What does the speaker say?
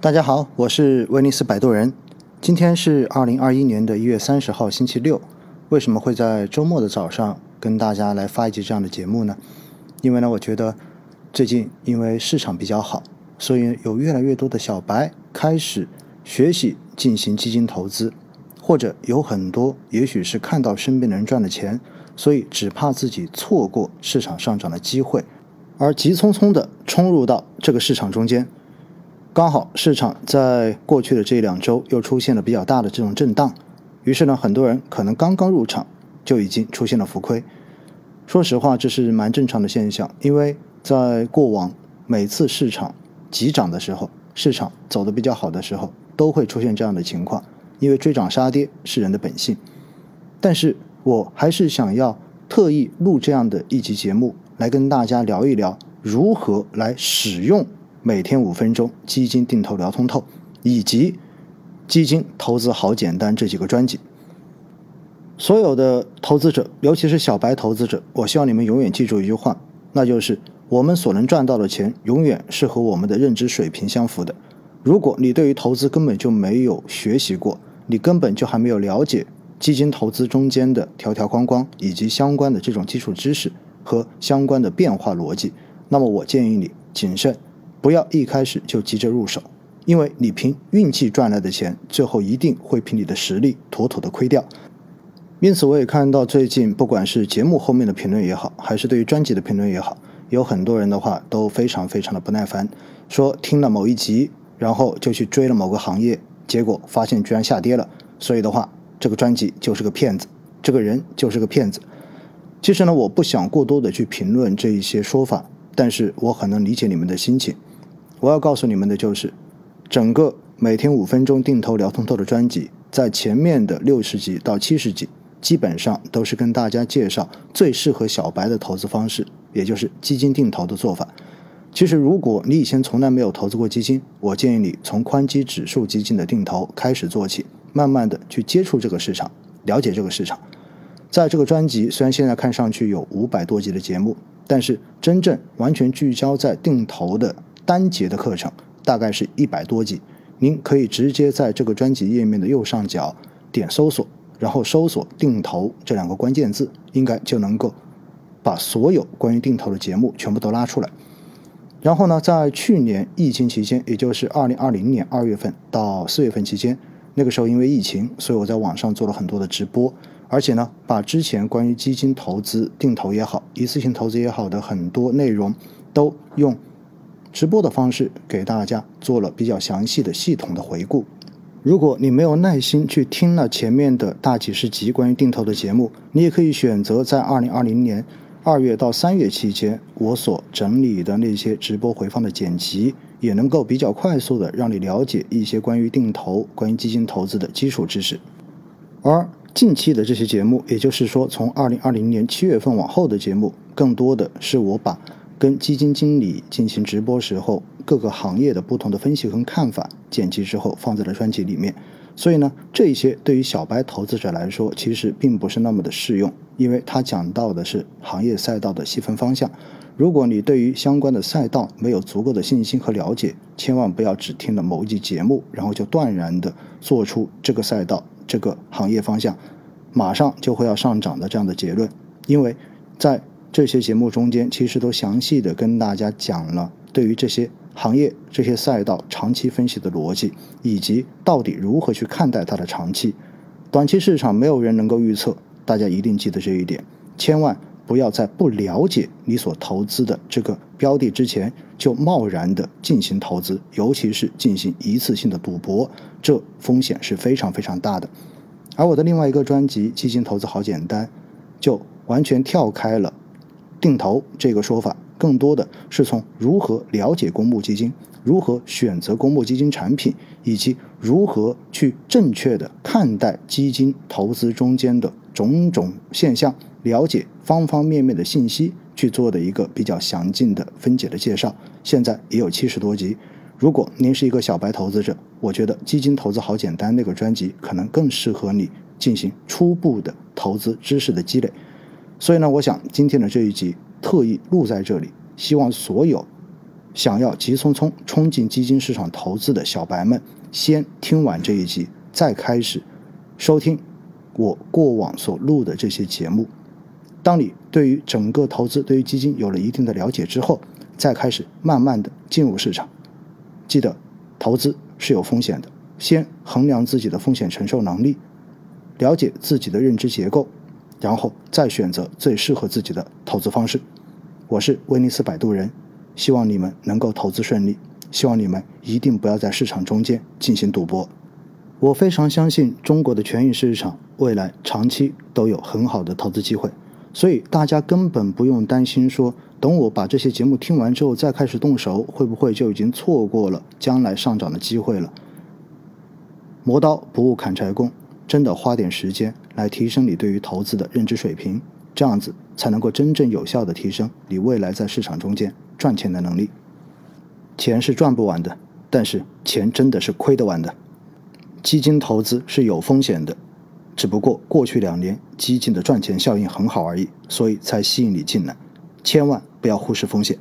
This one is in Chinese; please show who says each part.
Speaker 1: 大家好，我是威尼斯摆渡人。今天是二零二一年的一月三十号，星期六。为什么会在周末的早上跟大家来发一集这样的节目呢？因为呢，我觉得最近因为市场比较好，所以有越来越多的小白开始学习进行基金投资，或者有很多也许是看到身边的人赚了钱，所以只怕自己错过市场上涨的机会，而急匆匆的冲入到这个市场中间。刚好市场在过去的这两周又出现了比较大的这种震荡。于是呢，很多人可能刚刚入场就已经出现了浮亏。说实话，这是蛮正常的现象，因为在过往每次市场急涨的时候，市场走的比较好的时候，都会出现这样的情况。因为追涨杀跌是人的本性。但是我还是想要特意录这样的一集节目，来跟大家聊一聊如何来使用每天五分钟基金定投聊通透，以及。基金投资好简单这几个专辑，所有的投资者，尤其是小白投资者，我希望你们永远记住一句话，那就是我们所能赚到的钱，永远是和我们的认知水平相符的。如果你对于投资根本就没有学习过，你根本就还没有了解基金投资中间的条条框框以及相关的这种基础知识和相关的变化逻辑，那么我建议你谨慎，不要一开始就急着入手。因为你凭运气赚来的钱，最后一定会凭你的实力妥妥的亏掉。因此，我也看到最近不管是节目后面的评论也好，还是对于专辑的评论也好，有很多人的话都非常非常的不耐烦，说听了某一集，然后就去追了某个行业，结果发现居然下跌了，所以的话，这个专辑就是个骗子，这个人就是个骗子。其实呢，我不想过多的去评论这一些说法，但是我很能理解你们的心情。我要告诉你们的就是。整个每天五分钟定投聊通透的专辑，在前面的六十集到七十集，基本上都是跟大家介绍最适合小白的投资方式，也就是基金定投的做法。其实，如果你以前从来没有投资过基金，我建议你从宽基指数基金的定投开始做起，慢慢的去接触这个市场，了解这个市场。在这个专辑，虽然现在看上去有五百多集的节目，但是真正完全聚焦在定投的单节的课程。大概是一百多集，您可以直接在这个专辑页面的右上角点搜索，然后搜索“定投”这两个关键字，应该就能够把所有关于定投的节目全部都拉出来。然后呢，在去年疫情期间，也就是二零二零年二月份到四月份期间，那个时候因为疫情，所以我在网上做了很多的直播，而且呢，把之前关于基金投资、定投也好、一次性投资也好的很多内容都用。直播的方式给大家做了比较详细的、系统的回顾。如果你没有耐心去听了前面的大几十集关于定投的节目，你也可以选择在二零二零年二月到三月期间我所整理的那些直播回放的剪辑，也能够比较快速的让你了解一些关于定投、关于基金投资的基础知识。而近期的这些节目，也就是说从二零二零年七月份往后的节目，更多的是我把。跟基金经理进行直播时候，各个行业的不同的分析和看法，剪辑之后放在了专辑里面。所以呢，这些对于小白投资者来说，其实并不是那么的适用，因为他讲到的是行业赛道的细分方向。如果你对于相关的赛道没有足够的信心和了解，千万不要只听了某一集节目，然后就断然的做出这个赛道、这个行业方向马上就会要上涨的这样的结论，因为在这些节目中间，其实都详细的跟大家讲了对于这些行业、这些赛道长期分析的逻辑，以及到底如何去看待它的长期。短期市场没有人能够预测，大家一定记得这一点，千万不要在不了解你所投资的这个标的之前就贸然的进行投资，尤其是进行一次性的赌博，这风险是非常非常大的。而我的另外一个专辑《基金投资好简单》，就完全跳开了。定投这个说法，更多的是从如何了解公募基金，如何选择公募基金产品，以及如何去正确的看待基金投资中间的种种现象，了解方方面面的信息去做的一个比较详尽的分解的介绍。现在也有七十多集。如果您是一个小白投资者，我觉得基金投资好简单那个专辑可能更适合你进行初步的投资知识的积累。所以呢，我想今天的这一集特意录在这里，希望所有想要急匆匆冲进基金市场投资的小白们，先听完这一集，再开始收听我过往所录的这些节目。当你对于整个投资、对于基金有了一定的了解之后，再开始慢慢的进入市场。记得，投资是有风险的，先衡量自己的风险承受能力，了解自己的认知结构，然后再选择最适合自己的投资方式。我是威尼斯摆渡人，希望你们能够投资顺利，希望你们一定不要在市场中间进行赌博。我非常相信中国的权益市场未来长期都有很好的投资机会。所以大家根本不用担心，说等我把这些节目听完之后再开始动手，会不会就已经错过了将来上涨的机会了？磨刀不误砍柴工，真的花点时间来提升你对于投资的认知水平，这样子才能够真正有效的提升你未来在市场中间赚钱的能力。钱是赚不完的，但是钱真的是亏得完的。基金投资是有风险的。只不过过去两年基金的赚钱效应很好而已，所以才吸引你进来。千万不要忽视风险。